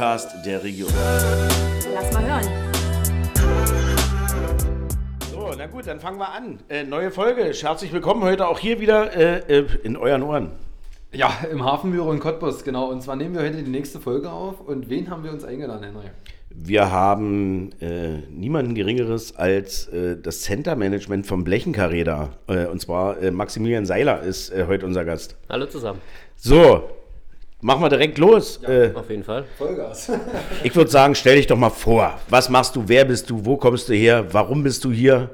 Podcast der Region. Lass mal hören. So, na gut, dann fangen wir an. Äh, neue Folge. Herzlich willkommen heute auch hier wieder äh, äh, in euren Ohren. Ja, im Hafenbüro in Cottbus, genau. Und zwar nehmen wir heute die nächste Folge auf. Und wen haben wir uns eingeladen, Henry? Wir haben äh, niemanden Geringeres als äh, das Center-Management vom Blechenkarree da. Äh, und zwar äh, Maximilian Seiler ist äh, heute unser Gast. Hallo zusammen. So, machen wir direkt los. Äh, Auf jeden Fall. Vollgas. ich würde sagen, stell dich doch mal vor. Was machst du? Wer bist du? Wo kommst du her? Warum bist du hier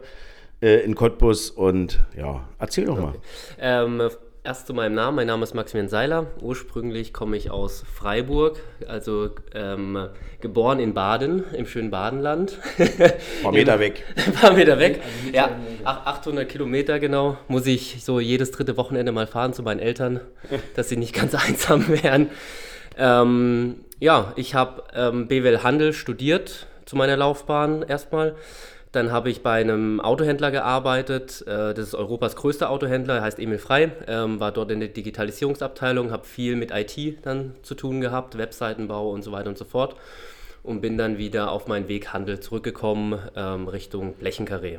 äh, in Cottbus? Und ja, erzähl doch mal. Ähm, erst zu meinem Namen. Mein Name ist Maximilian Seiler. Ursprünglich komme ich aus Freiburg, also ähm, geboren in Baden, im schönen Badenland. Ein paar Meter weg. Ein paar Meter weg. Ja, ach- 800 Kilometer genau. Muss ich so jedes dritte Wochenende mal fahren zu meinen Eltern, dass sie nicht ganz einsam wären. Ähm, ja, ich habe ähm, BWL Handel studiert zu meiner Laufbahn erstmal. Dann habe ich bei einem Autohändler gearbeitet. Äh, das ist Europas größter Autohändler, heißt Emil Frei. Ähm, war dort in der Digitalisierungsabteilung, habe viel mit IT dann zu tun gehabt, Webseitenbau und so weiter und so fort. Und bin dann wieder auf meinen Weg Handel zurückgekommen ähm, Richtung Blechenkarree.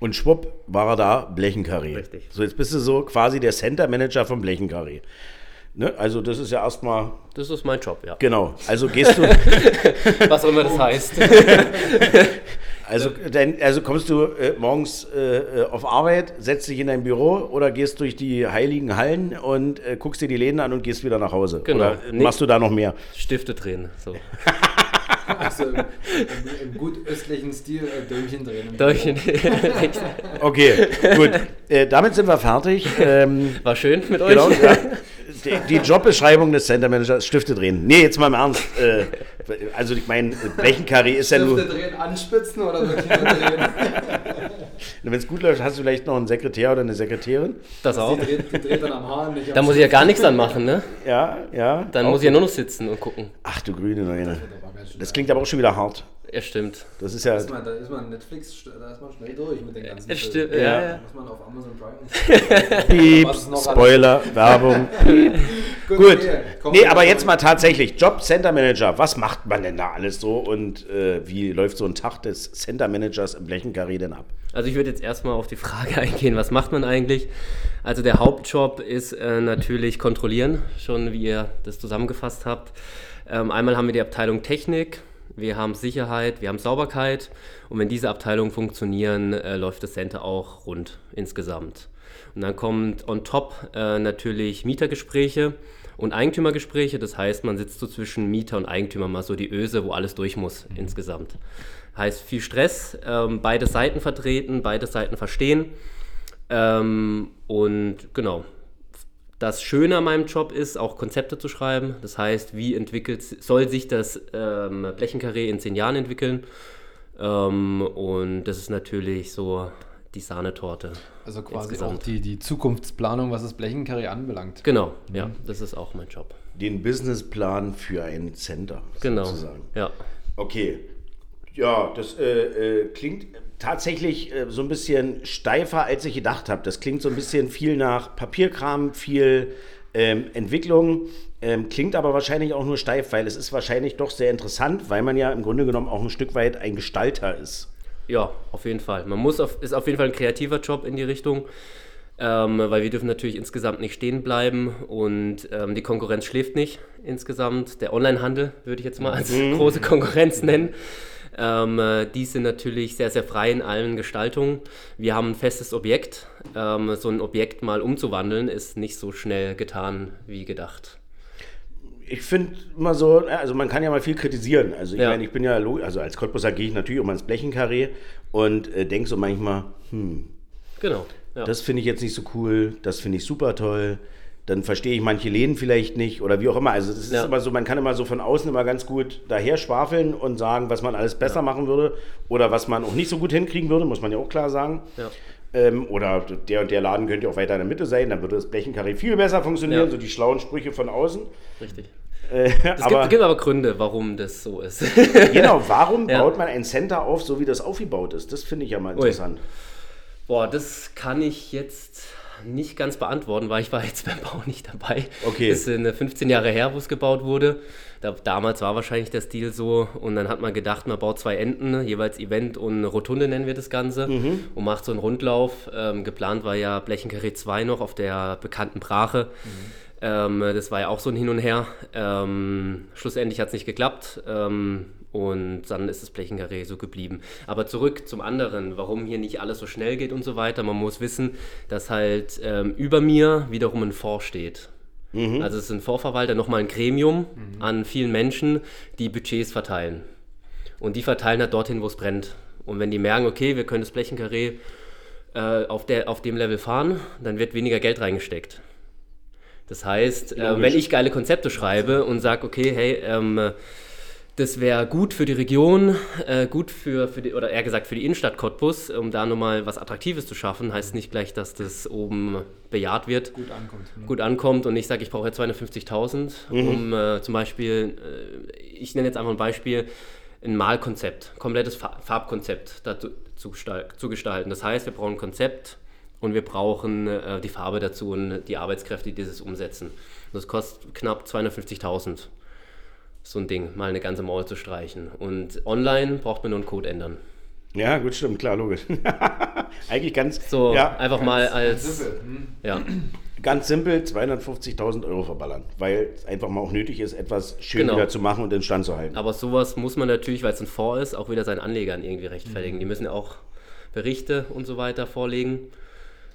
Und schwupp war er da, Blechenkarree. Richtig. So, jetzt bist du so quasi der Center-Manager vom Blechenkarree. Ne? Also das ist ja erstmal, Das ist mein Job, ja. genau. Also gehst du, Was auch immer das heißt. also, dein, also kommst du äh, morgens äh, äh, auf Arbeit, setzt dich in dein Büro oder gehst durch die heiligen Hallen und äh, guckst dir die Läden an und gehst wieder nach Hause. Genau. Oder Nee. machst du da noch mehr? Stifte drehen. So. Also im, im, im gut östlichen Stil äh, Däumchen drehen. Durch- Okay, gut. Äh, damit sind wir fertig. Ähm, War schön mit euch. Genau, ja. Die, die Jobbeschreibung des Center Managers, Stifte drehen. Nee, jetzt mal im Ernst. Äh, also ich meine, Blechenkarree ist ja Stifte nur, drehen, anspitzen oder wirklich nur drehen? wenn es gut läuft, hast du vielleicht noch einen Sekretär oder eine Sekretärin. Das auch. Die dreht, die dreht dann am Haar, nicht Da muss ich ja gar nichts dann machen, ne? Ja, ja. Dann muss ich ja nur noch sitzen und gucken. Ach du grüne Neune. Das klingt aber auch schon wieder hart. Ja, stimmt. Das ist ja. Da ist man, da ist man Netflix, da ist man schnell durch mit den ganzen Es Filmen. stimmt, ja, Da ja. muss man auf Amazon Prime. Piep, Spoiler, Werbung. Gut. Kommen Nee, aber jetzt mal tatsächlich. Job Center Manager. Was macht man denn da alles so und äh, wie läuft so ein Tag des Center Managers im Blechenkarree denn ab? Also ich würde jetzt erstmal auf die Frage eingehen, was macht man eigentlich? Also der Hauptjob ist äh, natürlich kontrollieren, schon wie ihr das zusammengefasst habt. Ähm, einmal haben wir die Abteilung Technik, wir haben Sicherheit, wir haben Sauberkeit und wenn diese Abteilungen funktionieren, äh, läuft das Center auch rund insgesamt. Und dann kommt on top äh, natürlich Mietergespräche und Eigentümergespräche. Das heißt, man sitzt so zwischen Mieter und Eigentümer mal so die Öse, wo alles durch muss insgesamt. Heißt viel Stress, ähm, beide Seiten vertreten, beide Seiten verstehen. Ähm, und genau. Das Schöne an meinem Job ist, auch Konzepte zu schreiben. Das heißt, wie entwickelt, soll sich das ähm, Blechenkarree in zehn Jahren entwickeln? Ähm, und das ist natürlich so die Sahnetorte. Also quasi Insgesamt. auch die, die Zukunftsplanung, was das Blechenkarree anbelangt. Genau, ja, das ist auch mein Job. Den Businessplan für ein Center. Genau. Sozusagen. Ja. Okay. Ja, das äh, äh, klingt tatsächlich äh, so ein bisschen steifer, als ich gedacht habe. Das klingt so ein bisschen viel nach Papierkram, viel ähm, Entwicklung. Ähm, klingt aber wahrscheinlich auch nur steif, weil es ist wahrscheinlich doch sehr interessant, weil man ja im Grunde genommen auch ein Stück weit ein Gestalter ist. Ja, auf jeden Fall. Man muss auf, ist auf jeden Fall ein kreativer Job in die Richtung, ähm, weil wir dürfen natürlich insgesamt nicht stehen bleiben und ähm, die Konkurrenz schläft nicht insgesamt. Der Onlinehandel würde ich jetzt mal als große Konkurrenz nennen. Ähm, äh, die sind natürlich sehr, sehr frei in allen Gestaltungen. Wir haben ein festes Objekt. Ähm, so ein Objekt mal umzuwandeln ist nicht so schnell getan wie gedacht. Ich finde immer so, ja, also man kann ja mal viel kritisieren. Also ich Ja. meine, ich bin ja, also als Cottbusser gehe ich natürlich um ans Blechenkarree und äh, denke so manchmal, hm, Genau. Ja. Das finde ich jetzt nicht so cool, das finde ich super toll. Dann verstehe ich manche Läden vielleicht nicht oder wie auch immer. Also es ist Ja. immer so, man kann immer so von außen immer ganz gut daher schwafeln und sagen, was man alles besser machen würde oder was man auch nicht so gut hinkriegen würde, muss man ja auch klar sagen. Ja. Ähm, oder der und der Laden könnte auch weiter in der Mitte sein, dann würde das Blechenkarree viel besser funktionieren, Ja. so die schlauen Sprüche von außen. Richtig. Äh, Es aber gibt, gibt aber Gründe, warum das so ist. genau, warum Ja. baut man ein Center auf, so wie das aufgebaut ist? Das finde ich ja mal interessant. Boah, das kann ich jetzt nicht ganz beantworten, weil ich war jetzt beim Bau nicht dabei. Okay. Das ist äh, 15 Jahre her, wo es gebaut wurde. Da, damals war wahrscheinlich der Stil so und dann hat man gedacht, man baut zwei Enden, jeweils Event und Rotunde nennen wir das Ganze und macht so einen Rundlauf. Ähm, geplant war ja Blechenkarree 2 noch auf der bekannten Brache. Ähm, das war ja auch so ein Hin und Her. Ähm, schlussendlich hat es nicht geklappt. Ähm, und dann ist das Blechenkarree so geblieben. Aber zurück zum anderen, warum hier nicht alles so schnell geht und so weiter. Man muss wissen, dass halt ähm, über mir wiederum ein Fonds steht. Also es ist ein Fondsverwalter, nochmal ein Gremium an vielen Menschen, die Budgets verteilen. Und die verteilen halt dorthin, wo es brennt. Und wenn die merken, okay, wir können das Blechenkarree äh, auf, der, auf dem Level fahren, dann wird weniger Geld reingesteckt. Das heißt, äh, wenn ich geile Konzepte schreibe und sage, okay, hey, ähm, das wäre gut für die Region, äh, gut für, für die, oder eher gesagt für die Innenstadt Cottbus, um da nochmal was Attraktives zu schaffen, heißt nicht gleich, dass das oben bejaht wird, Gut ankommt. Ne? gut ankommt und ich sage, ich brauche jetzt 250.000, um äh, zum Beispiel, äh, ich nenne jetzt einfach ein Beispiel, ein Malkonzept, komplettes Fa Farbkonzept dazu zu, zu gestalten. Das heißt, wir brauchen ein Konzept und wir brauchen äh, die Farbe dazu und die Arbeitskräfte, die dieses umsetzen. Und das kostet knapp 250.000, so ein Ding, mal eine ganze Mauer zu streichen. Und online braucht man nur einen Code ändern. Ja, gut, stimmt, klar, logisch. Eigentlich ganz, So, ja, einfach mal als, Simpel. Hm? ja, ganz simpel 250.000 Euro verballern, weil es einfach mal auch nötig ist, etwas schön Genau. wieder zu machen und in Stand zu halten. Aber sowas muss man natürlich, weil es ein Fonds ist, auch wieder seinen Anlegern irgendwie rechtfertigen. Die müssen ja auch Berichte und so weiter vorlegen.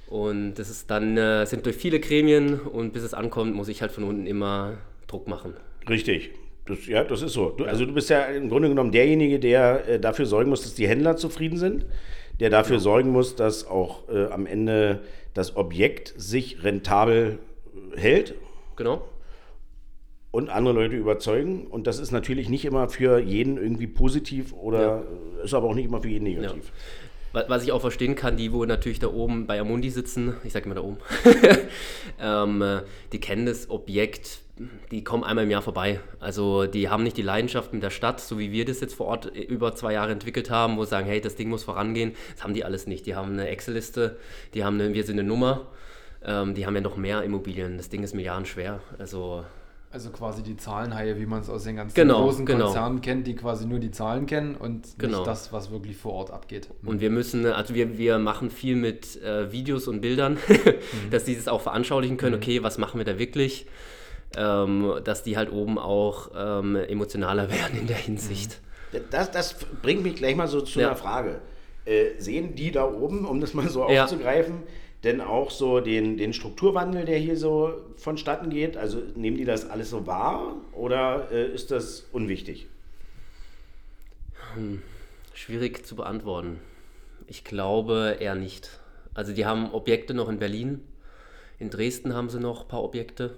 Und das ist dann, äh, sind durch viele Gremien und bis es ankommt, muss ich halt von unten immer Druck machen. Richtig. Das, ja, das ist so. Du, also du bist ja im Grunde genommen derjenige, der äh, dafür sorgen muss, dass die Händler zufrieden sind, der dafür sorgen muss, dass auch äh, am Ende das Objekt sich rentabel äh, hält Genau. und andere Leute überzeugen. Und das ist natürlich nicht immer für jeden irgendwie positiv oder äh, ist aber auch nicht immer für jeden negativ. Wa- Was ich auch verstehen kann, die, wo natürlich da oben bei Amundi sitzen, ich sage immer da oben, ähm, äh, die kennen das Objekt, die kommen einmal im Jahr vorbei. Also die haben nicht die Leidenschaft mit der Stadt, so wie wir das jetzt vor Ort äh, über zwei Jahre entwickelt haben, wo sie sagen, hey, das Ding muss vorangehen. Das haben die alles nicht. Die haben eine Excel-Liste, die haben eine, wir sind eine Nummer, ähm, die haben ja noch mehr Immobilien. Das Ding ist milliardenschwer. Also Also quasi die Zahlenhaie, wie man es aus den ganzen Genau, großen genau. Konzernen kennt, die quasi nur die Zahlen kennen und Genau. nicht das, was wirklich vor Ort abgeht. Und wir müssen, also wir, wir machen viel mit äh, Videos und Bildern, dass die das auch veranschaulichen können, okay, was machen wir da wirklich, ähm, dass die halt oben auch ähm, emotionaler werden in der Hinsicht. Das, das bringt mich gleich mal so zu Ja. einer Frage. Äh, sehen die da oben, um das mal so Ja. aufzugreifen, denn auch so den, den Strukturwandel, der hier so vonstatten geht? Also nehmen die das alles so wahr oder äh, ist das unwichtig? Schwierig zu beantworten. Ich glaube eher nicht. Also die haben Objekte noch in Berlin, in Dresden haben sie noch ein paar Objekte.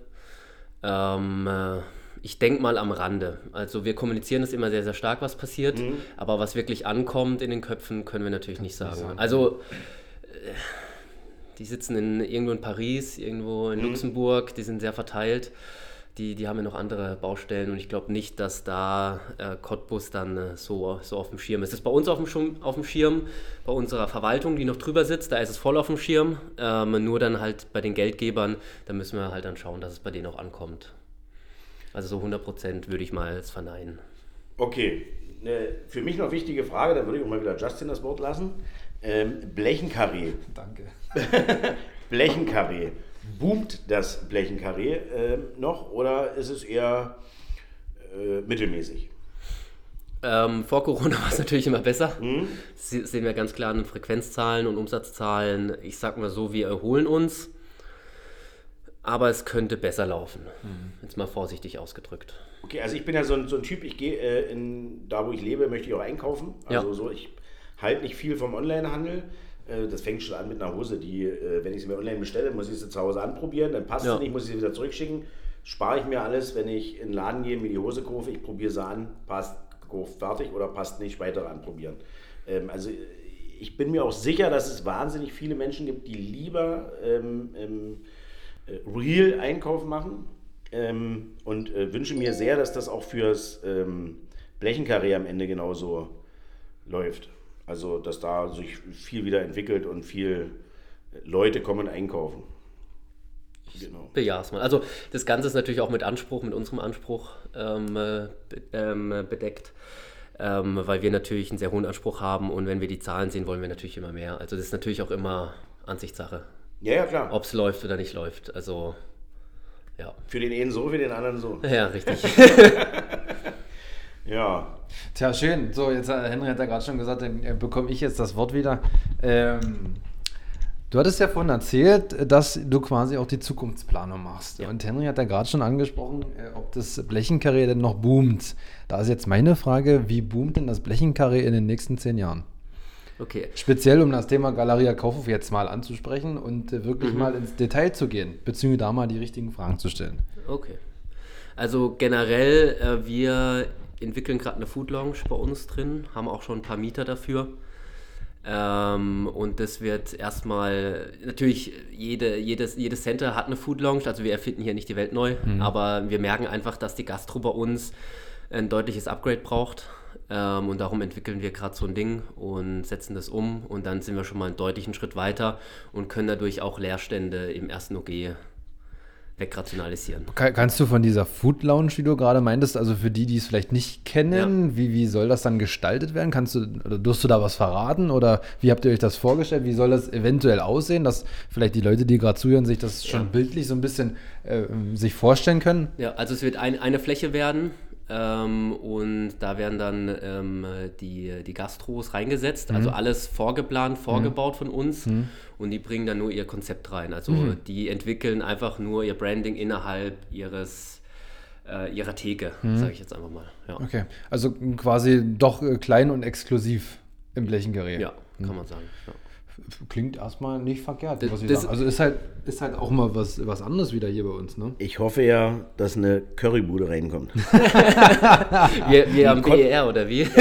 Ähm, äh, ich denke mal am Rande. Also wir kommunizieren das immer sehr, sehr stark, was passiert, aber was wirklich ankommt in den Köpfen, können wir natürlich nicht sagen. sagen. Also äh, die sitzen in, irgendwo in Paris, irgendwo in Luxemburg, die sind sehr verteilt. Die, die haben ja noch andere Baustellen und ich glaube nicht, dass da äh, Cottbus dann äh, so, so auf dem Schirm ist. Das ist bei uns auf dem, Schirm, auf dem Schirm, bei unserer Verwaltung, die noch drüber sitzt, da ist es voll auf dem Schirm. Ähm, nur dann halt bei den Geldgebern, da müssen wir halt dann schauen, dass es bei denen auch ankommt. Also so 100 Prozent würde ich mal verneinen. Okay, eine für mich noch wichtige Frage, da würde ich auch mal wieder Justin das Wort lassen. Ähm, Blechenkarree. Danke. Blechenkarree. Boomt das Blechenkarree äh, noch oder ist es eher äh, mittelmäßig? Ähm, vor Corona war es natürlich immer besser. Das se- sehen wir ganz klar an den Frequenzzahlen und Umsatzzahlen. Ich sag mal so, wir erholen uns. Aber es könnte besser laufen. Jetzt mal vorsichtig ausgedrückt. Okay, also ich bin ja so ein, so ein Typ, ich gehe äh, in, da wo ich lebe, möchte ich auch einkaufen. Also Ja. so, ich halte nicht viel vom Onlinehandel. Äh, das fängt schon an mit einer Hose, die, äh, wenn ich sie mir online bestelle, muss ich sie zu Hause anprobieren, dann passt Ja. sie nicht, muss ich sie wieder zurückschicken. Spare ich mir alles, wenn ich in den Laden gehe, mir die Hose kaufe, ich probiere sie an, passt, kauft fertig oder passt nicht, weiter anprobieren. Ähm, also ich bin mir auch sicher, dass es wahnsinnig viele Menschen gibt, die lieber ähm, ähm, äh, Real-Einkauf machen ähm, und äh, wünsche mir sehr, dass das auch fürs ähm, Blechenkarree am Ende genauso läuft. Also, dass da sich viel wieder entwickelt und viel Leute kommen einkaufen. Genau. Bejah's mal. Also das Ganze ist natürlich auch mit Anspruch, mit unserem Anspruch ähm, be ähm, bedeckt, ähm, weil wir natürlich einen sehr hohen Anspruch haben und wenn wir die Zahlen sehen, wollen wir natürlich immer mehr. Also das ist natürlich auch immer Ansichtssache. Ja, ja, klar. Ob es läuft oder nicht läuft. Also ja. Für den einen so, für den anderen so. Ja, richtig. ja. Tja, schön. So, jetzt äh, Henry hat ja gerade schon gesagt, dann äh, bekomme ich jetzt das Wort wieder. Ähm, Du hattest ja vorhin erzählt, dass du quasi auch die Zukunftsplanung machst. Ja. Und Henry hat ja gerade schon angesprochen, äh, ob das Blechenkarree denn noch boomt. Da ist jetzt meine Frage, wie boomt denn das Blechenkarree in den nächsten zehn Jahren? Okay. Speziell um das Thema Galeria Kaufhof jetzt mal anzusprechen und äh, wirklich mhm. mal ins Detail zu gehen, beziehungsweise da mal die richtigen Fragen zu stellen. Okay. Also generell, äh, wir entwickeln gerade eine Food Lounge bei uns drin, haben auch schon ein paar Mieter dafür. Ähm, und das wird erstmal, natürlich, jede, jedes, jedes Center hat eine Food Lounge, also wir erfinden hier nicht die Welt neu, mhm. aber wir merken einfach, dass die Gastro bei uns ein deutliches Upgrade braucht. Ähm, und darum entwickeln wir gerade so ein Ding und setzen das um und dann sind wir schon mal einen deutlichen Schritt weiter und können dadurch auch Leerstände im ersten OG wegrationalisieren. Kannst du von dieser Food Lounge, wie du gerade meintest, also für die, die es vielleicht nicht kennen, ja. wie, wie soll das dann gestaltet werden? Kannst du, oder durst du da was verraten oder wie habt ihr euch das vorgestellt? Wie soll das eventuell aussehen, dass vielleicht die Leute, die gerade zuhören, sich das schon ja. bildlich so ein bisschen äh, sich vorstellen können? Ja, also es wird ein, eine Fläche werden, ähm, und da werden dann ähm, die, die Gastros reingesetzt, also mhm. also alles vorgeplant, vorgebaut mhm. von uns. Mhm. Und die bringen dann nur ihr Konzept rein. Also mhm. die entwickeln einfach nur ihr Branding innerhalb ihres äh, ihrer Theke, mhm. sage ich jetzt einfach mal. Ja. Okay, also quasi doch äh, klein und exklusiv im Blechengerät. Ja, kann man sagen. Ja klingt erstmal nicht verkehrt, ich das. Also ist halt, ist halt auch mal was, was anderes wieder hier bei uns, ne? Ich hoffe ja, dass eine Currybude reinkommt. wir, wir am BER oder wie? Ja,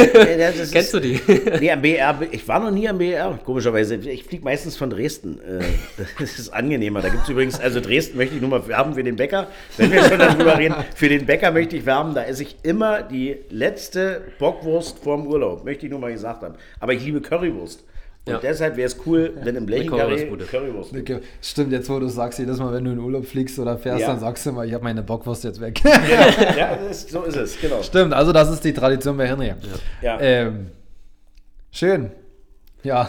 Kennst ist, du die? nee, am BER, ich war noch nie am BER, komischerweise. Ich fliege meistens von Dresden. Äh, das ist angenehmer. Da gibt es übrigens, also Dresden möchte ich nur mal werben für den Bäcker. Wenn wir schon darüber reden, für den Bäcker möchte ich werben, da esse ich immer die letzte Bockwurst vorm Urlaub, möchte ich nur mal gesagt haben. Aber ich liebe Currywurst. Und ja. deshalb wäre es cool, wenn im Blechenkarree Currywurst okay. Stimmt, jetzt wo du sagst, jedes Mal, wenn du in Urlaub fliegst oder fährst, ja. dann sagst du mal, ich habe meine Bockwurst jetzt weg. Genau. ja, ist, so ist es, genau. Stimmt, also das ist die Tradition bei Henry. Ja. Ähm, schön. Ja.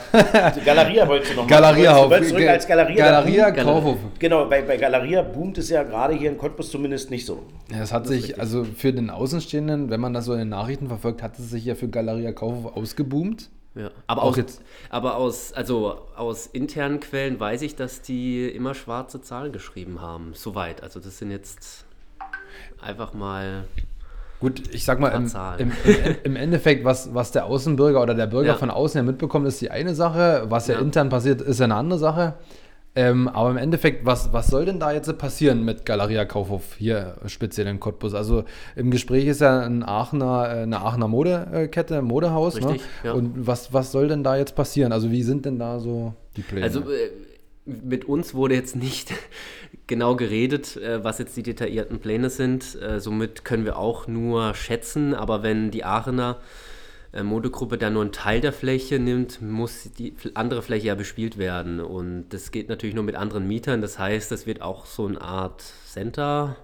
Galeria wolltest du noch mal. Galeria du wolltest zurück als Galeria. Galeria Kaufhof. Genau, bei, bei Galeria boomt es ja gerade hier in Cottbus zumindest nicht so. Ja, es hat sich, also für den Außenstehenden, wenn man das so in den Nachrichten verfolgt, hat es sich ja für Galeria Kaufhof ausgeboomt. Ja. Aber, auch aus, jetzt. aber aus, also aus internen Quellen weiß ich, dass die immer schwarze Zahlen geschrieben haben. Soweit. Also das sind jetzt einfach mal. Gut, ich sag mal, im, im, im, im, Endeffekt, was, was der Außenbürger oder der Bürger ja. von außen ja mitbekommt, ist die eine Sache. Was ja, ja intern passiert, ist ja eine andere Sache. Ähm, aber im Endeffekt, was, was soll denn da jetzt passieren mit Galeria Kaufhof hier speziell in Cottbus? Also im Gespräch ist ja ein Aachener, äh, eine Aachener Modekette, Modehaus. Ne? Richtig, ne? ja. Und was, was soll denn da jetzt passieren? Also wie sind denn da so die Pläne? Also äh, mit uns wurde jetzt nicht genau geredet, äh, was jetzt die detaillierten Pläne sind. Äh, somit können wir auch nur schätzen. Aber wenn die Aachener äh, Modegruppe dann nur einen Teil der Fläche nimmt, muss die andere Fläche ja bespielt werden. Und das geht natürlich nur mit anderen Mietern. Das heißt, das wird auch so eine Art Center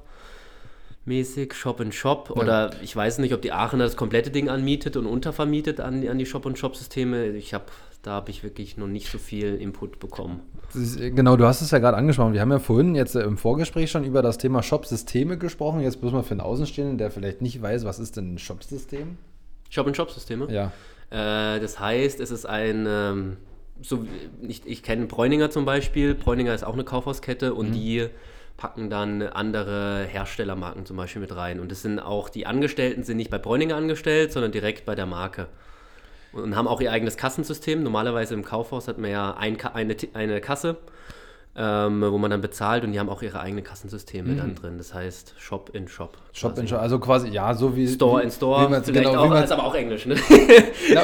mäßig, Shop in Shop. Ja. Oder ich weiß nicht, ob die Aachener das komplette Ding anmietet und untervermietet an, an die Shop und Shop Systeme. Ich habe da habe ich wirklich noch nicht so viel Input bekommen. Ist, genau, du hast es ja gerade angesprochen. Wir haben ja vorhin jetzt im Vorgespräch schon über das Thema Shop-Systeme gesprochen. Jetzt bloß mal für einen Außenstehenden, der vielleicht nicht weiß, was ist denn ein Shop-System? Shop-in-Shop-Systeme? Ja. Äh, das heißt, es ist ein, ähm, so, ich, ich kenne Bräuninger zum Beispiel. Bräuninger ist auch eine Kaufhauskette und mhm. die packen dann andere Herstellermarken zum Beispiel mit rein. Und es sind auch, die Angestellten sind nicht bei Bräuninger angestellt, sondern direkt bei der Marke. Und haben auch ihr eigenes Kassensystem. Normalerweise im Kaufhaus hat man ja ein, eine, eine Kasse ähm, wo man dann bezahlt und die haben auch ihre eigenen Kassensysteme mhm. dann drin. Das heißt Shop in Shop. Shop quasi. in Shop, also quasi, ja, so wie. Store in Store, wie vielleicht genau, auch, ist aber auch Englisch, ne? Na,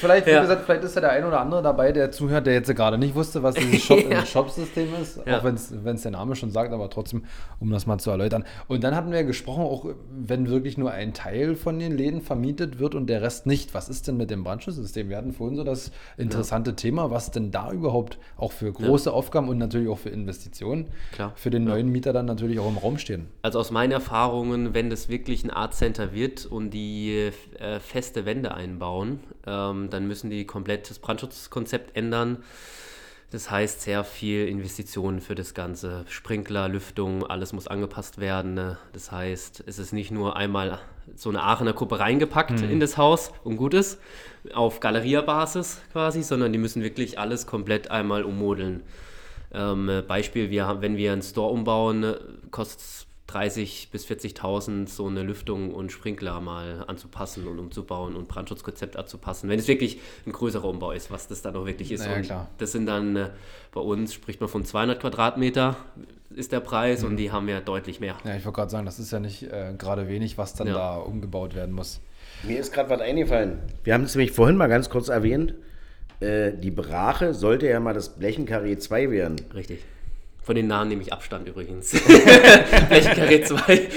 vielleicht, wie ja. gesagt, vielleicht ist ja der ein oder andere dabei, der zuhört, der jetzt gerade nicht wusste, was dieses Shop ja. in Shop-System ist, ja. auch wenn es der Name schon sagt, aber trotzdem, um das mal zu erläutern. Und dann hatten wir gesprochen, auch wenn wirklich nur ein Teil von den Läden vermietet wird und der Rest nicht. Was ist denn mit dem Brandschutzsystem? Wir hatten vorhin so das interessante Thema, was denn da überhaupt auch für große Aufgaben und natürlich auch für Investitionen Klar. für den neuen Mieter dann natürlich auch im Raum stehen. Also aus meinen Erfahrungen, wenn das wirklich ein Art Center wird und die äh, feste Wände einbauen, ähm, dann müssen die komplett das Brandschutzkonzept ändern. Das heißt, sehr viel Investitionen für das Ganze. Sprinkler, Lüftung, alles muss angepasst werden. Ne? Das heißt, es ist nicht nur einmal so eine Aachener Gruppe reingepackt mhm. in das Haus und gut ist, auf Galeria-Basis quasi, sondern die müssen wirklich alles komplett einmal ummodeln. Ähm, Beispiel, wir haben, wenn wir einen Store umbauen, äh, kostet es 30.000 bis 40.000 so eine Lüftung und Sprinkler mal anzupassen und umzubauen und Brandschutzkonzept anzupassen, wenn es wirklich ein größerer Umbau ist, was das dann auch wirklich ist. Naja, klar. Das sind dann äh, bei uns, spricht man von 200 Quadratmeter ist der Preis mhm. und die haben ja deutlich mehr. Ja, ich wollte gerade sagen, das ist ja nicht äh, gerade wenig, was dann ja. da umgebaut werden muss. Mir ist gerade was eingefallen. Wir haben es nämlich vorhin mal ganz kurz erwähnt. Äh, die Brache sollte ja mal das Blechenkarree 2 werden. Richtig. Von den Namen nehme ich Abstand übrigens. Blechenkarree 2.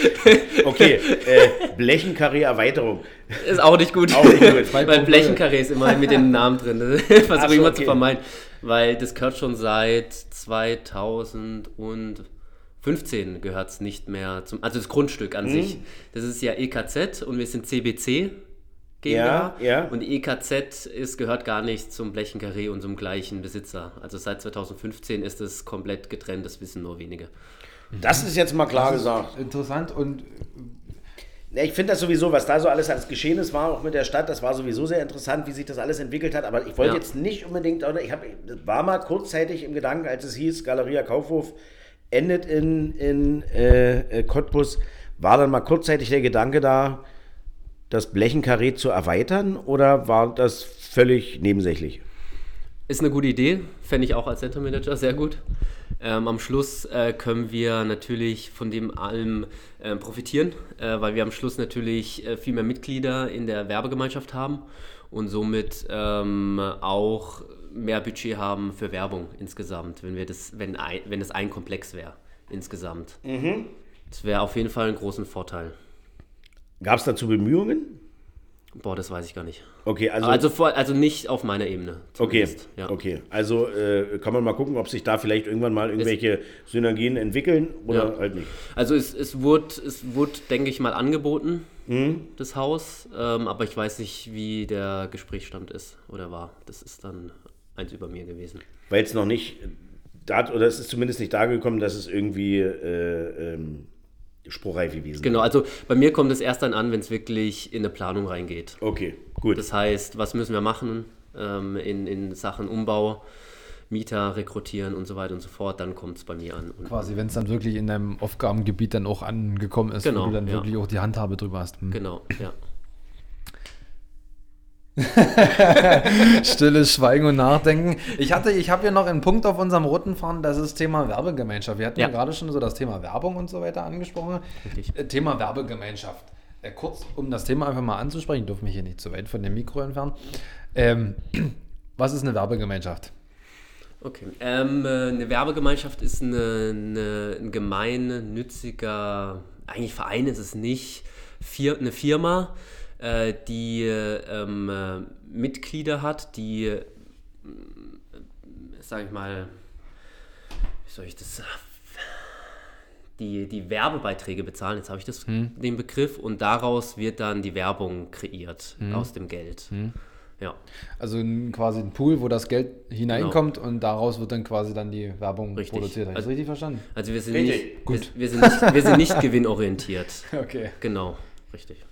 okay, äh, Blechenkarree Erweiterung. Ist auch nicht gut. Auch nicht gut. Weil Blechenkarree ist immer mit den Namen drin. Versuche ich immer okay. zu vermeiden. Weil das gehört schon seit 2015 gehört es nicht mehr zum. Also das Grundstück an mhm. sich. Das ist ja EKZ und wir sind CBC. GmbH. Ja, ja. Und EKZ ist, gehört gar nicht zum Blechenkarree und zum gleichen Besitzer. Also seit 2015 ist es komplett getrennt, das wissen nur wenige. Das ist jetzt mal klar gesagt. Interessant und ich finde das sowieso, was da so alles als geschehen ist, war auch mit der Stadt, das war sowieso sehr interessant, wie sich das alles entwickelt hat. Aber ich wollte ja. jetzt nicht unbedingt, ich hab, war mal kurzzeitig im Gedanken, als es hieß, Galeria Kaufhof endet in, in äh, Cottbus, war dann mal kurzzeitig der Gedanke da, das Blechenkarree zu erweitern oder war das völlig nebensächlich? Ist eine gute Idee, fände ich auch als Center Manager sehr gut. Ähm, am Schluss äh, können wir natürlich von dem allem äh, profitieren, äh, weil wir am Schluss natürlich äh, viel mehr Mitglieder in der Werbegemeinschaft haben und somit ähm, auch mehr Budget haben für Werbung insgesamt, wenn wir das, wenn, ein, wenn es ein Komplex wäre insgesamt. Mhm. Das wäre auf jeden Fall ein großen Vorteil. Gab es dazu Bemühungen? Boah, das weiß ich gar nicht. Okay, also. Also, vor, also nicht auf meiner Ebene. Okay, ja. okay. Also äh, kann man mal gucken, ob sich da vielleicht irgendwann mal irgendwelche es, Synergien entwickeln oder ja. halt nicht. Also es, es, wurde, es wurde, denke ich mal, angeboten, mhm. das Haus, ähm, aber ich weiß nicht, wie der Gesprächsstand ist oder war. Das ist dann eins über mir gewesen. Weil es noch nicht, da, oder es ist zumindest nicht da gekommen, dass es irgendwie äh, ähm, spruchreif gewesen. Genau, also bei mir kommt es erst dann an, wenn es wirklich in eine Planung reingeht. Okay, gut. Das heißt, was müssen wir machen ähm, in, in Sachen Umbau? Mieter rekrutieren und so weiter und so fort, dann kommt es bei mir an. Und Quasi, wenn es dann wirklich in deinem Aufgabengebiet dann auch angekommen ist, genau, wo du dann ja. wirklich auch die Handhabe drüber hast. Hm. Genau, ja. Stilles Schweigen und Nachdenken. Ich hatte, ich habe hier noch einen Punkt auf unserem roten Fahren, das ist Thema Werbegemeinschaft. Wir hatten ja, ja gerade schon so das Thema Werbung und so weiter angesprochen. Richtig. Äh, Thema Werbegemeinschaft. Äh, kurz, um das Thema einfach mal anzusprechen, ich durfte mich hier nicht zu weit von dem Mikro entfernen. Ähm, was ist eine Werbegemeinschaft? Okay. Ähm, äh, eine Werbegemeinschaft ist eine, eine, ein gemeinnütziger, eigentlich Verein ist es nicht, eine Firma, äh, die ähm, äh, Mitglieder hat, die, äh, sage ich mal, wie soll ich das die, die Werbebeiträge bezahlen, jetzt habe ich das, hm. den Begriff, und daraus wird dann die Werbung kreiert hm. aus dem Geld. Hm. Ja. Also quasi ein Pool, wo das Geld hineinkommt genau. und daraus wird dann quasi dann die Werbung richtig. produziert. Also, richtig verstanden? Also wir sind richtig. nicht, Gut. Wir, wir, sind nicht, wir sind nicht gewinnorientiert. Okay. Genau, richtig.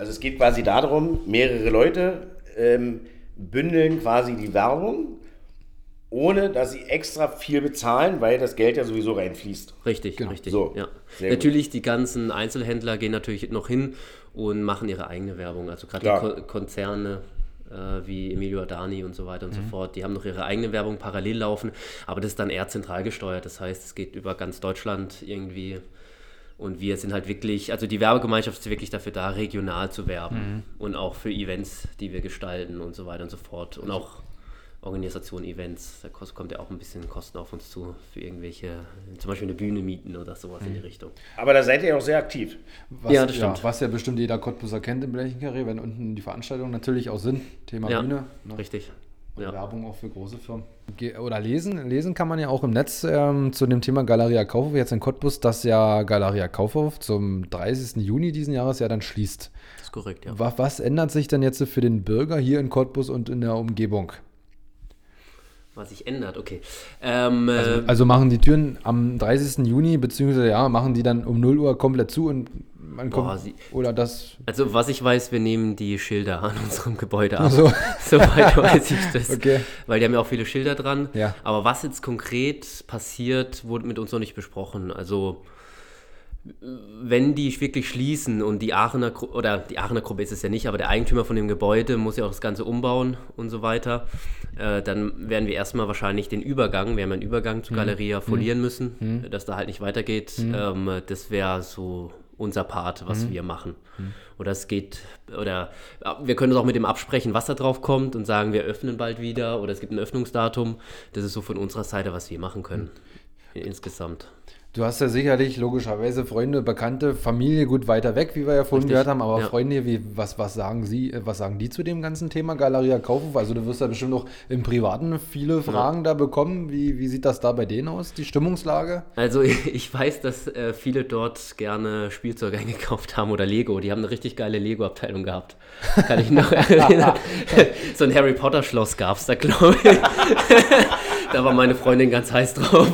Also es geht quasi darum, mehrere Leute ähm, bündeln quasi die Werbung, ohne dass sie extra viel bezahlen, weil das Geld ja sowieso reinfließt. Richtig, genau. richtig. So, ja. Natürlich, gut. die ganzen Einzelhändler gehen natürlich noch hin und machen ihre eigene Werbung. Also gerade die Ko Konzerne äh, wie Emilio Adani und so weiter und mhm. so fort. Die haben noch ihre eigene Werbung parallel laufen, aber das ist dann eher zentral gesteuert. Das heißt, es geht über ganz Deutschland irgendwie. Und wir sind halt wirklich, also die Werbegemeinschaft ist wirklich dafür da, regional zu werben mhm. und auch für Events, die wir gestalten und so weiter und so fort. Und auch Organisation, Events, da kommt ja auch ein bisschen Kosten auf uns zu für irgendwelche, zum Beispiel eine Bühne mieten oder sowas mhm. in die mhm. Richtung. Aber da seid ihr auch sehr aktiv. Was, ja, das stimmt. Ja, was ja bestimmt jeder Cottbuser kennt im Blechenkarree, wenn unten die Veranstaltungen natürlich auch sind. Thema ja, Bühne. Ne? Richtig. Ja. Werbung auch für große Firmen. Oder lesen, lesen kann man ja auch im Netz ähm, zu dem Thema Galeria Kaufhof, jetzt in Cottbus, dass ja Galeria Kaufhof zum 30. Juni diesen Jahres ja dann schließt. Das ist korrekt, ja. Was, was ändert sich denn jetzt für den Bürger hier in Cottbus und in der Umgebung? Was sich ändert, okay. Ähm, also, äh, also, machen die Türen am 30. Juni, beziehungsweise ja, machen die dann um 0 Uhr komplett zu und man kommt. Boah, sie, oder das. Also, was ich weiß, wir nehmen die Schilder an unserem Gebäude ab. So. Soweit weiß ich das. Okay. Weil die haben ja auch viele Schilder dran. Ja. Aber was jetzt konkret passiert, wurde mit uns noch nicht besprochen. Also wenn die wirklich schließen und die Aachener, oder die Aachener Gruppe ist es ja nicht, aber der Eigentümer von dem Gebäude muss ja auch das Ganze umbauen und so weiter, äh, dann werden wir erstmal wahrscheinlich den Übergang, wir haben einen Übergang zur mhm. Galeria mhm. folieren müssen, mhm. dass da halt nicht weitergeht. Mhm. Ähm, das wäre so unser Part, was mhm. wir machen. Mhm. Oder es geht, oder wir können uns auch mit dem absprechen, was da drauf kommt und sagen, wir öffnen bald wieder oder es gibt ein Öffnungsdatum. Das ist so von unserer Seite, was wir machen können. Insgesamt. Du hast ja sicherlich logischerweise Freunde, Bekannte, Familie gut weiter weg, wie wir ja vorhin Richtig. gehört haben, aber ja. Freunde, wie, was, was sagen sie, was sagen die zu dem ganzen Thema Galeria Kaufhof? Also du wirst ja bestimmt noch im Privaten viele Fragen ja. da bekommen. Wie, wie sieht das da bei denen aus, die Stimmungslage? Also ich weiß, dass äh, viele dort gerne Spielzeug eingekauft haben oder Lego. Die haben eine richtig geile Lego-Abteilung gehabt. Kann ich noch erinnern. so ein Harry Potter Schloss gab es da, glaube ich. da war meine Freundin ganz heiß drauf.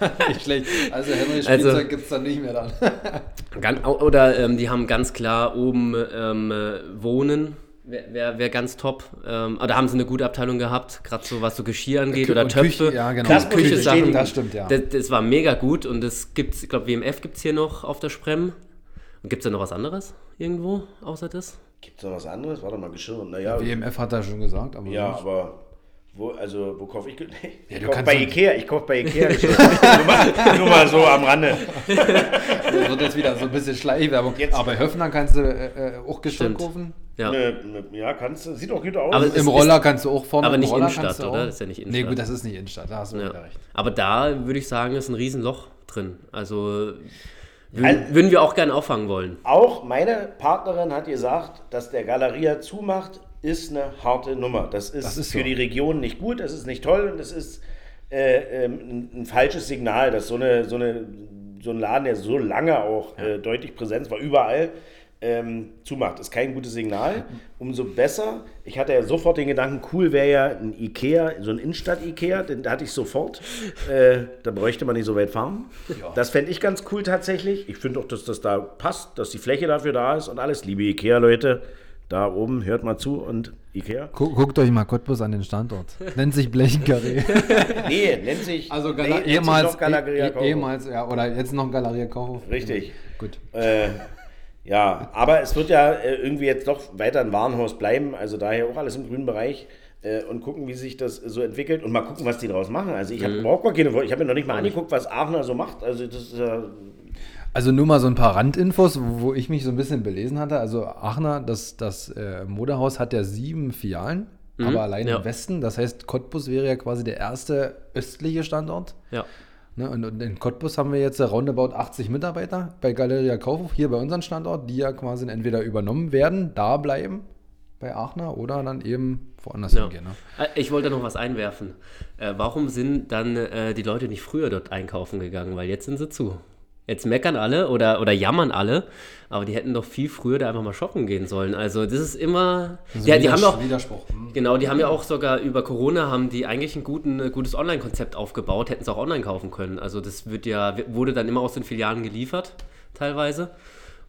nicht schlecht. Also Henry Spielzeug also, gibt es dann nicht mehr dann. oder ähm, die haben ganz klar oben ähm, Wohnen. Wäre wär, wär ganz top. Ähm, aber da haben sie eine gute Abteilung gehabt, gerade so was so Geschirr angeht Kü oder Töpfe. Küche, ja, genau. Das Küche Sachen, das stimmt, ja. Das, das, war mega gut und das gibt's, ich glaube, WMF gibt es hier noch auf der Sprem. Und gibt es da noch was anderes irgendwo außer das? Gibt es noch was anderes? Warte mal, Geschirr. Naja, WMF hat er schon gesagt, aber. Ja, aber wo, also, wo kaufe ich? Nee, ich kaufe bei Ikea. Ich kaufe bei Ikea. nur, mal, nur, mal, so am Rande. Das wird jetzt wieder so ein bisschen Schleichwerbung. Jetzt. Aber bei Höfner kannst du äh, äh auch Geschirr kaufen. Ja. Ne, ne, ja, kannst du. Sieht auch gut aus. Aber Im Roller kannst du auch vorne. Aber nicht Innenstadt, oder? Das ist ja nicht Innenstadt. Nee, gut, das ist nicht Innenstadt. Da hast du ja. recht. Aber da würde ich sagen, ist ein Riesenloch drin. Also. Würden, würden wir auch gerne auffangen wollen. Auch meine Partnerin hat gesagt, dass der Galeria zumacht ist eine harte Nummer. Das ist, das ist für so. die Region nicht gut, das ist nicht toll und das ist äh, ähm, ein, falsches Signal, dass so, eine, so, eine, so ein Laden, der so lange auch äh, deutlich präsent war, überall ähm, zumacht. Ist kein gutes Signal. Umso besser. Ich hatte ja sofort den Gedanken, cool wäre ja ein Ikea, so ein Innenstadt-Ikea, den hatte ich sofort. Äh, da bräuchte man nicht so weit fahren. Ja. Das fände ich ganz cool tatsächlich. Ich finde auch, dass das da passt, dass die Fläche dafür da ist und alles. Liebe Ikea-Leute, da oben, hört mal zu und Ikea. Guckt, guckt euch mal Cottbus an den Standort. Nennt sich Blechenkarree. nee, nennt sich, also Gala nee, ehemals, sich Galeria eh, ehemals, ja, oder jetzt noch Galeria Kaufhof. Richtig. Gut. Äh, ja, aber es wird ja äh, irgendwie jetzt doch weiter ein Warenhaus bleiben, also daher auch alles im grünen Bereich äh, und gucken, wie sich das so entwickelt und mal gucken, was die daraus machen. Also ich habe mhm. überhaupt gar keine, ich habe mir noch nicht mal angeguckt, was Aachener so macht. Also das ist ja also nur mal so ein paar Randinfos, wo ich mich so ein bisschen belesen hatte. Also Aachener, das, das äh, Modehaus hat ja sieben Filialen, mhm, aber allein ja. im Westen. Das heißt, Cottbus wäre ja quasi der erste östliche Standort. Ja. Ne, und, und, in Cottbus haben wir jetzt roundabout 80 Mitarbeiter bei Galeria Kaufhof, hier bei unserem Standort, die ja quasi entweder übernommen werden, da bleiben bei Aachener oder dann eben woanders ja. hingehen. Ne? Äh, ich wollte noch was einwerfen. Äh, warum sind dann äh, die Leute nicht früher dort einkaufen gegangen? Weil jetzt sind sie zu. Jetzt meckern alle oder, oder jammern alle, aber die hätten doch viel früher da einfach mal shoppen gehen sollen. Also das ist immer. Also ja, die haben auch. Widerspruch. Hm. Genau, die haben ja auch sogar über Corona haben die eigentlich ein guten, gutes Online-Konzept aufgebaut, hätten es auch online kaufen können. Also das wird ja, wurde dann immer aus den Filialen geliefert, teilweise.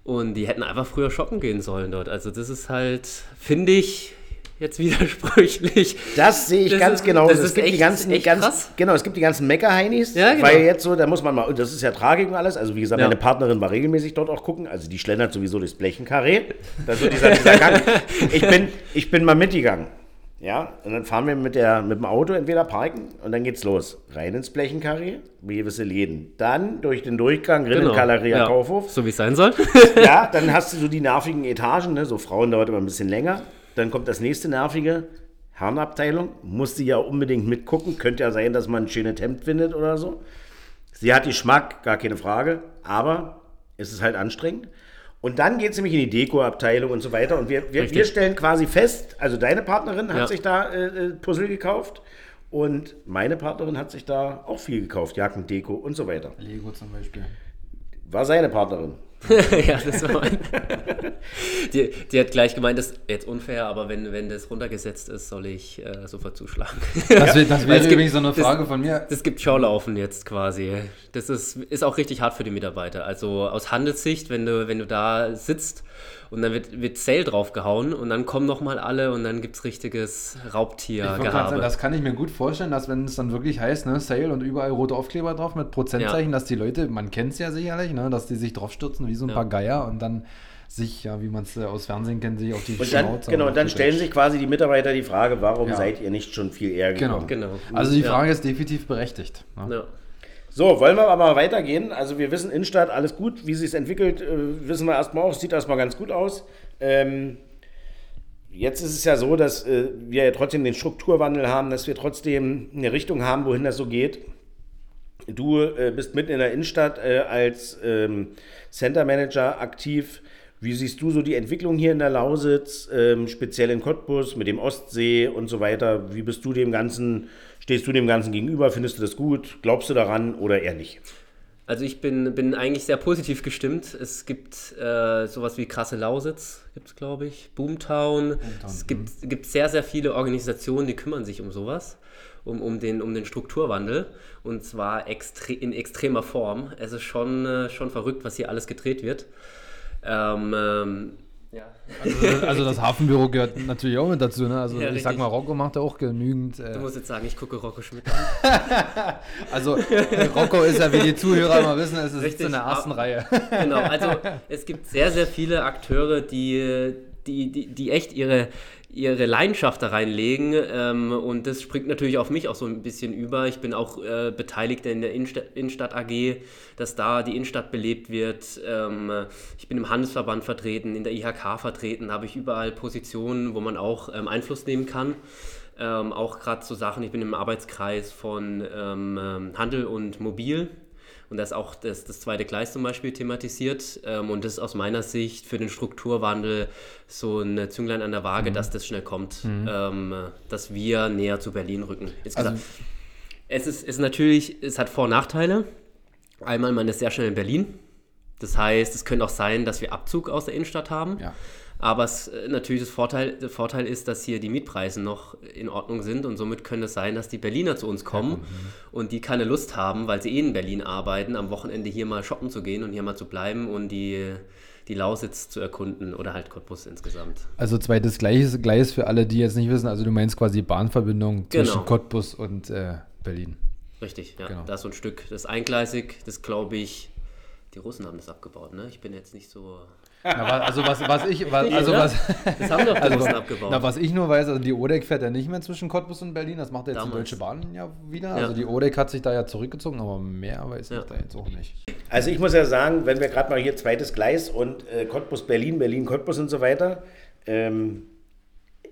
Und die hätten einfach früher shoppen gehen sollen dort. Also das ist halt, finde ich, jetzt widersprüchlich. Das sehe ich Das ganz ist- genau. das es ist gibt die echt- ganzen, echt ganz, krass. genau, es gibt die ganzen Mecker-Heinis, Ja, genau. weil jetzt so, da muss man mal, und das ist ja Tragik und alles, also wie gesagt, Ja. meine Partnerin war regelmäßig dort auch gucken, also die schlendert sowieso durchs Blechenkarree, das wird dieser, dieser Gang. Ich bin, ich bin mal mitgegangen, ja, und dann fahren wir mit, der, mit dem Auto entweder parken und dann geht's los, rein ins Blechenkarree, gewisse Läden, dann durch den Durchgang, rein in den Galeria Genau. Ja. Kaufhof, So wie es sein soll. ja, dann hast du so die nervigen Etagen, ne? so Frauen dauert immer ein bisschen länger. Dann kommt das nächste nervige, Herrenabteilung. Musste ja unbedingt mitgucken. Könnte ja sein, dass man ein schönes Hemd findet oder so. Sie hat Geschmack, gar keine Frage, aber es ist halt anstrengend. Und dann geht es nämlich in die Deko-Abteilung und so weiter. Und wir, wir, wir stellen quasi fest, also deine Partnerin hat Ja. sich da äh, äh, Puzzle gekauft und meine Partnerin hat sich da auch viel gekauft, Jacken, Deko und so weiter. Lego zum Beispiel. War seine Partnerin. ja, das war mein. die, die hat gleich gemeint, das ist jetzt unfair, aber wenn, wenn das runtergesetzt ist, soll ich äh, sofort zuschlagen. Das, wär- das wäre es gibt- übrigens so eine das- Frage von mir. Das gibt Schaulaufen jetzt quasi. Das ist, ist auch richtig hart für die Mitarbeiter. Also aus Handelssicht, wenn du, wenn du da sitzt und dann wird, wird Sale draufgehauen und dann kommen nochmal alle und dann gibt es richtiges Raubtiergehabe. das kann ich mir gut vorstellen, dass wenn es dann wirklich heißt, ne, Sale und überall rote Aufkleber drauf mit Prozentzeichen, dass die Leute, man kennt es ja sicherlich, ne, dass die sich draufstürzen wie so ein Ja. paar Geier und dann sich, ja, wie man es äh, aus Fernsehen kennt, sich auf die Und dann, Schnauze genau, und dann stellen sich quasi die Mitarbeiter die Frage, warum Ja. seid ihr nicht schon viel eher Genau. gekommen? Genau. Also die Ja. Frage ist definitiv berechtigt. Ne? Ja. So, wollen wir aber mal weitergehen. Also wir wissen, Innenstadt, alles gut. Wie sich entwickelt, äh, wissen wir erstmal auch. Sieht erstmal ganz gut aus. Ähm, jetzt ist es ja so, dass äh, wir ja trotzdem den Strukturwandel haben, dass wir trotzdem eine Richtung haben, wohin das so geht. Du äh, bist mitten in der Innenstadt äh, als ähm, Center Manager aktiv. Wie siehst du so die Entwicklung hier in der Lausitz, ähm, speziell in Cottbus mit dem Ostsee und so weiter? Wie bist du dem Ganzen, stehst du dem Ganzen gegenüber? Findest du das gut? Glaubst du daran oder eher nicht? Also ich bin, bin eigentlich sehr positiv gestimmt. Es gibt äh, sowas wie Krasse Lausitz, gibt es glaube ich, Boomtown. es gibt, gibt sehr, sehr viele Organisationen, die kümmern sich um sowas, um, um, den, um den Strukturwandel. Und zwar extre in extremer Form. Es ist schon, äh, schon verrückt, was hier alles gedreht wird. Ähm, ähm, ja. Also, also das Hafenbüro gehört natürlich auch mit dazu. Ne? Also Ja, ich sag richtig. mal, Rocco macht ja auch genügend. Äh, Du musst jetzt sagen, ich gucke Rocco Schmidt an. also äh, Rocco ist ja, wie die Zuhörer immer wissen, es ist Richtig. in der ersten. Reihe. Genau, also es gibt sehr, sehr viele Akteure, die, die, die, die echt ihre, ihre Leidenschaft da reinlegen ähm, und das springt natürlich auf mich auch so ein bisschen über. Ich bin auch äh, beteiligt in der Innenstadt, Innenstadt AG, dass da die Innenstadt belebt wird. Ähm, ich bin im Handelsverband vertreten, in der IHK vertreten, habe ich überall Positionen, wo man auch ähm, Einfluss nehmen kann. Ähm, auch gerade so Sachen, ich bin im Arbeitskreis von ähm, Handel und Mobil und da ist auch das, das zweite Gleis zum Beispiel thematisiert. Ähm, und das ist aus meiner Sicht für den Strukturwandel so ein Zünglein an der Waage, dass das schnell kommt. Ähm, dass wir näher zu Berlin rücken. Jetzt Also- gesagt, es ist, ist natürlich, es hat Vor- und Nachteile. Einmal, man ist sehr schnell in Berlin. Das heißt, es könnte auch sein, dass wir Abzug aus der Innenstadt haben. Ja. Aber es, äh, natürlich das Vorteil, der Vorteil ist, dass hier die Mietpreise noch in Ordnung sind und somit könnte es sein, dass die Berliner zu uns kommen und die keine Lust haben, weil sie eh in Berlin arbeiten, am Wochenende hier mal shoppen zu gehen und hier mal zu bleiben und die, die Lausitz zu erkunden oder halt Cottbus insgesamt. Also zweites Gleis, Gleis für alle, die jetzt nicht wissen. Also du meinst quasi Bahnverbindung Genau. zwischen Cottbus und äh, Berlin. Richtig, ja. Genau. Da ist so ein Stück, das ist eingleisig, das glaube ich, die Russen haben das abgebaut, ne? Ich bin jetzt nicht so. Na, also was, was ich, was, also oder? was, Das haben doch die also, abgebaut. na, was ich nur weiß, also die ODEC fährt ja nicht mehr zwischen Cottbus und Berlin, das macht jetzt Damals. die Deutsche Bahn ja wieder. Ja. Also die ODEC hat sich da ja zurückgezogen, aber mehr weiß Ja. ich da jetzt auch nicht. Also ich muss ja sagen, wenn wir gerade mal hier zweites Gleis und äh, Cottbus, Berlin, Berlin, Cottbus und so weiter. Ähm,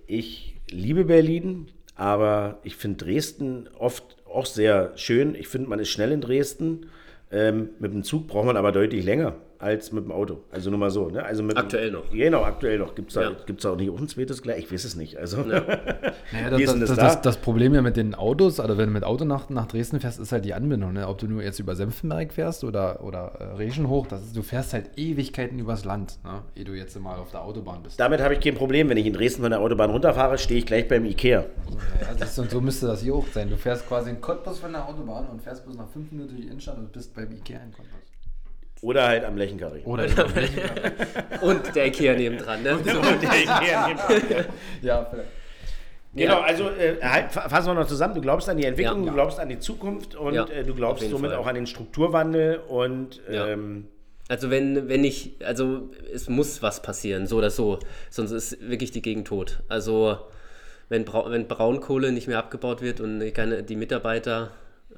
ich liebe Berlin, aber ich finde Dresden oft auch sehr schön. Ich finde, man ist schnell in Dresden. Ähm, mit dem Zug braucht man aber deutlich länger als mit dem Auto. Also nur mal so. Ne? Also mit dem- Aktuell noch. Genau, aktuell noch. Gibt es da, Ja. gibt's da auch nicht auch ein zweites Gleis? Ich weiß es nicht. Also Naja, Wie ist das, das, das das, da? das, Problem ja mit den Autos, also wenn du mit Auto nach, nach Dresden fährst, ist halt die Anbindung. Ne? Ob du nur jetzt über Senftenberg fährst oder, oder äh, Regenhoch, das ist, du fährst halt Ewigkeiten übers Land, ne? ehe du jetzt mal auf der Autobahn bist. damit habe ich kein Problem. Wenn ich in Dresden von der Autobahn runterfahre, stehe ich gleich beim Ikea. Ja, ist, und so müsste das hier auch sein. Du fährst quasi in Cottbus von der Autobahn und fährst bloß nach fünf Minuten durch die Innenstadt und bist beim Ikea in Cottbus. Oder halt am Lechenkarree. Oder Und der Ikea nebendran, ne? So. ja, vielleicht. Genau, also äh, halt, fassen wir noch zusammen. Du glaubst an die Entwicklung, Ja. du glaubst an die Zukunft und Ja, äh, du glaubst somit Fall. auch an den Strukturwandel und Ja. ähm, Also wenn, wenn ich, also es muss was passieren, so oder so, sonst ist wirklich die Gegend tot. Also wenn, Brau wenn Braunkohle nicht mehr abgebaut wird und keine, die Mitarbeiter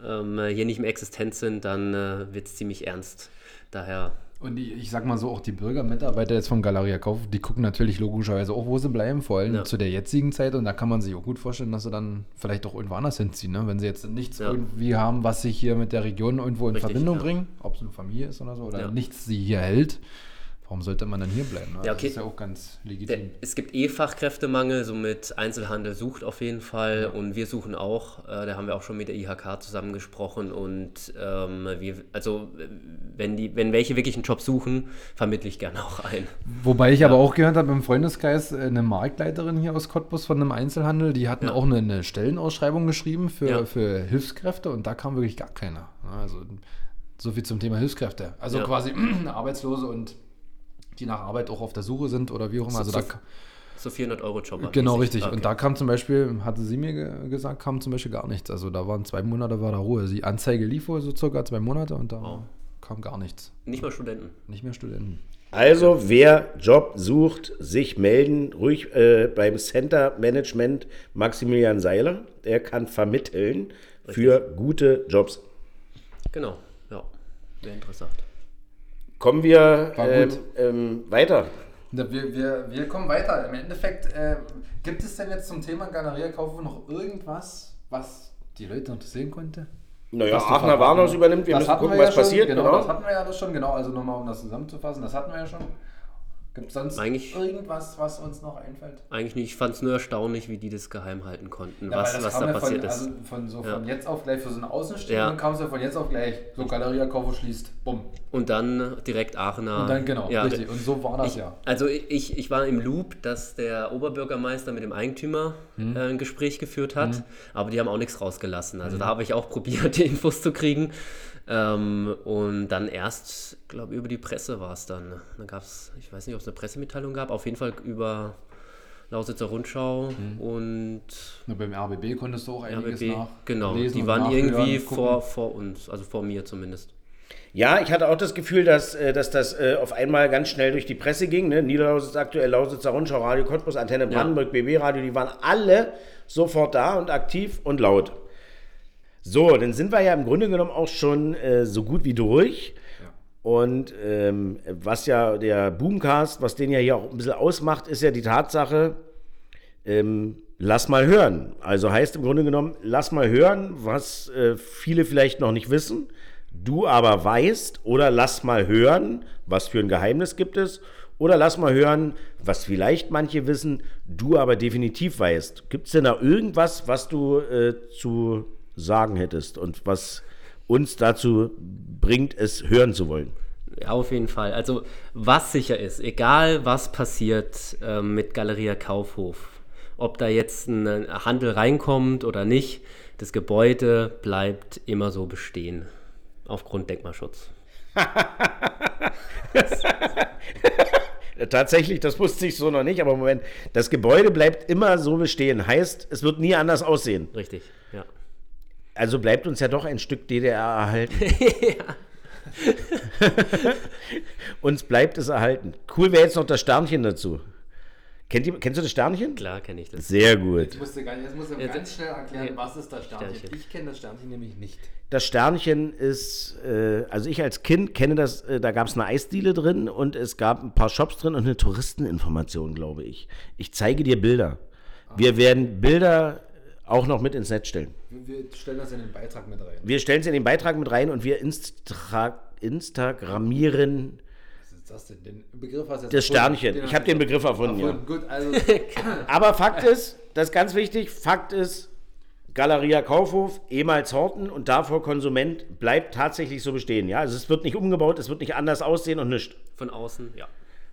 ähm, hier nicht mehr existent sind, dann äh, wird es ziemlich ernst. Daher, Und ich, ich sag mal so, auch die Bürger, Mitarbeiter jetzt von Galeria Kauf, die gucken natürlich logischerweise auch, wo sie bleiben, vor allem Ja. zu der jetzigen Zeit. Und da kann man sich auch gut vorstellen, dass sie dann vielleicht auch irgendwo anders hinziehen, ne? wenn sie jetzt nichts Ja. irgendwie haben, was sich hier mit der Region irgendwo in Richtig, Verbindung ja. bringen, ob es eine Familie ist oder so, oder nichts sie hier hält. Warum sollte man dann hier bleiben? Ne? Ja, okay. Das ist ja auch ganz legitim. es gibt eh Fachkräftemangel, somit Einzelhandel sucht auf jeden Fall und wir suchen auch. Äh, da haben wir auch schon mit der IHK zusammengesprochen und ähm, wir, also wenn die, wenn welche wirklich einen Job suchen, vermittle ich gerne auch ein. Wobei ich aber auch gehört habe im Freundeskreis, äh, eine Marktleiterin hier aus Cottbus von einem Einzelhandel, die hatten Ja. auch eine, eine Stellenausschreibung geschrieben für, Ja. für Hilfskräfte und da kam wirklich gar keiner. Ja, Also so viel zum Thema Hilfskräfte. Also Ja. quasi Arbeitslose und die nach Arbeit auch auf der Suche sind oder wie auch immer. Also da, so- So 400 Euro Job. genau, mäßig. richtig. Okay. Und da kam zum Beispiel, hatte sie mir ge gesagt, kam zum Beispiel gar nichts. Also da waren zwei Monate war da Ruhe. Die Anzeige lief wohl so circa zwei Monate und da Wow. kam gar nichts. Nicht mal Studenten. Nicht mehr Studenten. Also, wer Job sucht, sich melden, ruhig äh, beim Center Management Maximilian Seiler. Der kann vermitteln für gute Jobs. Genau, ja. Wäre interessant. Kommen wir ähm, ähm, weiter. Wir, wir, wir kommen weiter. Im Endeffekt, äh, gibt es denn jetzt zum Thema Galeria Kaufhof noch irgendwas, was die Leute interessieren konnte? Naja, Aachener Warnhaus übernimmt. Wir Das müssen gucken, wir ja was schon, passiert. Genau, Genau. das hatten wir ja das schon. Genau, also nochmal, um das zusammenzufassen, das hatten wir ja schon. Gibt es sonst Eigentlich- irgendwas, was uns noch einfällt? Eigentlich nicht. Ich fand es nur erstaunlich, wie die das geheim halten konnten, Ja, was, was da ja passiert von, ist. Also von, so Ja. von jetzt auf gleich für so einen Außenstehenden kam es ja von jetzt auf gleich. So Galeria Kaufhof schließt, bumm. Und dann direkt Aachener. Und dann genau, richtig. Und so war das ja. Also ich, ich war im Loop, dass der Oberbürgermeister mit dem Eigentümer Hm. äh, ein Gespräch geführt hat, aber die haben auch nichts rausgelassen. Hm. Also da habe ich auch probiert, die Infos zu kriegen. Ähm, und dann erst, glaube über die Presse war es dann. Da gab es, ich weiß nicht, ob es eine Pressemitteilung gab, auf jeden Fall über Lausitzer Rundschau Hm. und Nur beim RBB konntest du auch einiges RBB. nach Genau, lesen die und waren irgendwie vor, vor uns, also vor mir zumindest. Ja, ich hatte auch das Gefühl, dass, äh, dass das äh, auf einmal ganz schnell durch die Presse ging. Ne? Niederlausitz aktuell, Lausitzer Rundschau, Radio Cottbus, Antenne Brandenburg, BB Radio, die waren alle sofort da und aktiv und laut. So, dann sind wir ja im Grunde genommen auch schon äh, so gut wie durch. Und ähm, was ja der Boomcast, was den ja hier auch ein bisschen ausmacht, ist ja die Tatsache, ähm, lass mal hören. Also heißt im Grunde genommen, lass mal hören, was äh, viele vielleicht noch nicht wissen, du aber weißt, oder lass mal hören, was für ein Geheimnis gibt es, oder lass mal hören, was vielleicht manche wissen, du aber definitiv weißt. Gibt es denn da irgendwas, was du äh, zu sagen hättest und was uns dazu bringt, es hören zu wollen? Ja, auf jeden Fall. Also was sicher ist, egal was passiert ähm, mit Galeria Kaufhof, ob da jetzt ein äh, Handel reinkommt oder nicht, das Gebäude bleibt immer so bestehen. Aufgrund Denkmalschutz. Äh, Tatsächlich, das wusste ich so noch nicht, aber Moment, das Gebäude bleibt immer so bestehen. Heißt, es wird nie anders aussehen. Richtig. Also bleibt uns ja doch ein Stück DDR erhalten. uns bleibt es erhalten. Cool wäre jetzt noch das Sternchen dazu. Kennt ihr, kennst du das Sternchen? Klar kenne ich das. Sehr gut. Jetzt musst du gar nicht, jetzt musst du Jetzt- ganz schnell erklären, Ja. was ist das Sternchen. Sternchen. Ich kenne das Sternchen nämlich nicht. Das Sternchen ist, äh, also ich als Kind kenne das, äh, da gab es eine Eisdiele drin und es gab ein paar Shops drin und eine Touristeninformation, glaube ich. Ich zeige dir Bilder. Wir werden Bilder auch noch mit ins Netz stellen. Wir stellen das in den Beitrag mit rein. Wir stellen es in den Beitrag mit rein und wir instra Instagrammieren Was ist das denn? Den Begriff hast du jetzt das erfunden. Sternchen. Den Ich habe den Begriff erfunden, ja. erfunden. Gut, also Aber Fakt ist, das ist ganz wichtig, Fakt ist, Galeria Kaufhof, ehemals Horten und davor Konsument, bleibt tatsächlich so bestehen. Ja? Also es wird nicht umgebaut, es wird nicht anders aussehen und nichts. Von außen, ja.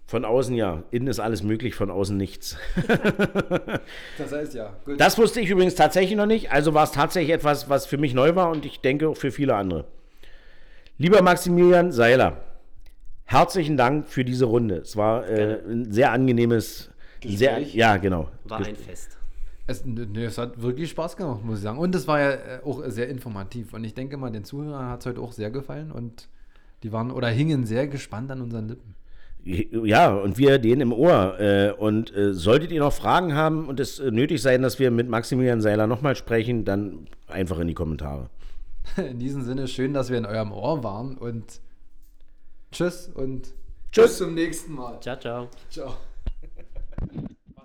Von außen ja, innen ist alles möglich, von außen nichts. das heißt ja. Gut. Das wusste ich übrigens tatsächlich noch nicht, also war es tatsächlich etwas, was für mich neu war und ich denke auch für viele andere. Lieber Maximilian Seiler, herzlichen Dank für diese Runde. Es war äh, ein sehr angenehmes, sehr, Gespräch. ja genau. War ein Fest. Es, nee, es hat wirklich Spaß gemacht, muss ich sagen. Und es war ja äh, auch sehr informativ. Und ich denke mal, den Zuhörern hat es heute auch sehr gefallen und die waren oder hingen sehr gespannt an unseren Lippen. Ja, und wir den im Ohr. Äh, und äh, solltet ihr noch Fragen haben und es äh, nötig sein, dass wir mit Maximilian Seiler nochmal sprechen, dann einfach in die Kommentare. In diesem Sinne, schön, dass wir in eurem Ohr waren und tschüss und tschüss bis zum nächsten Mal. Ciao, ciao. Ciao.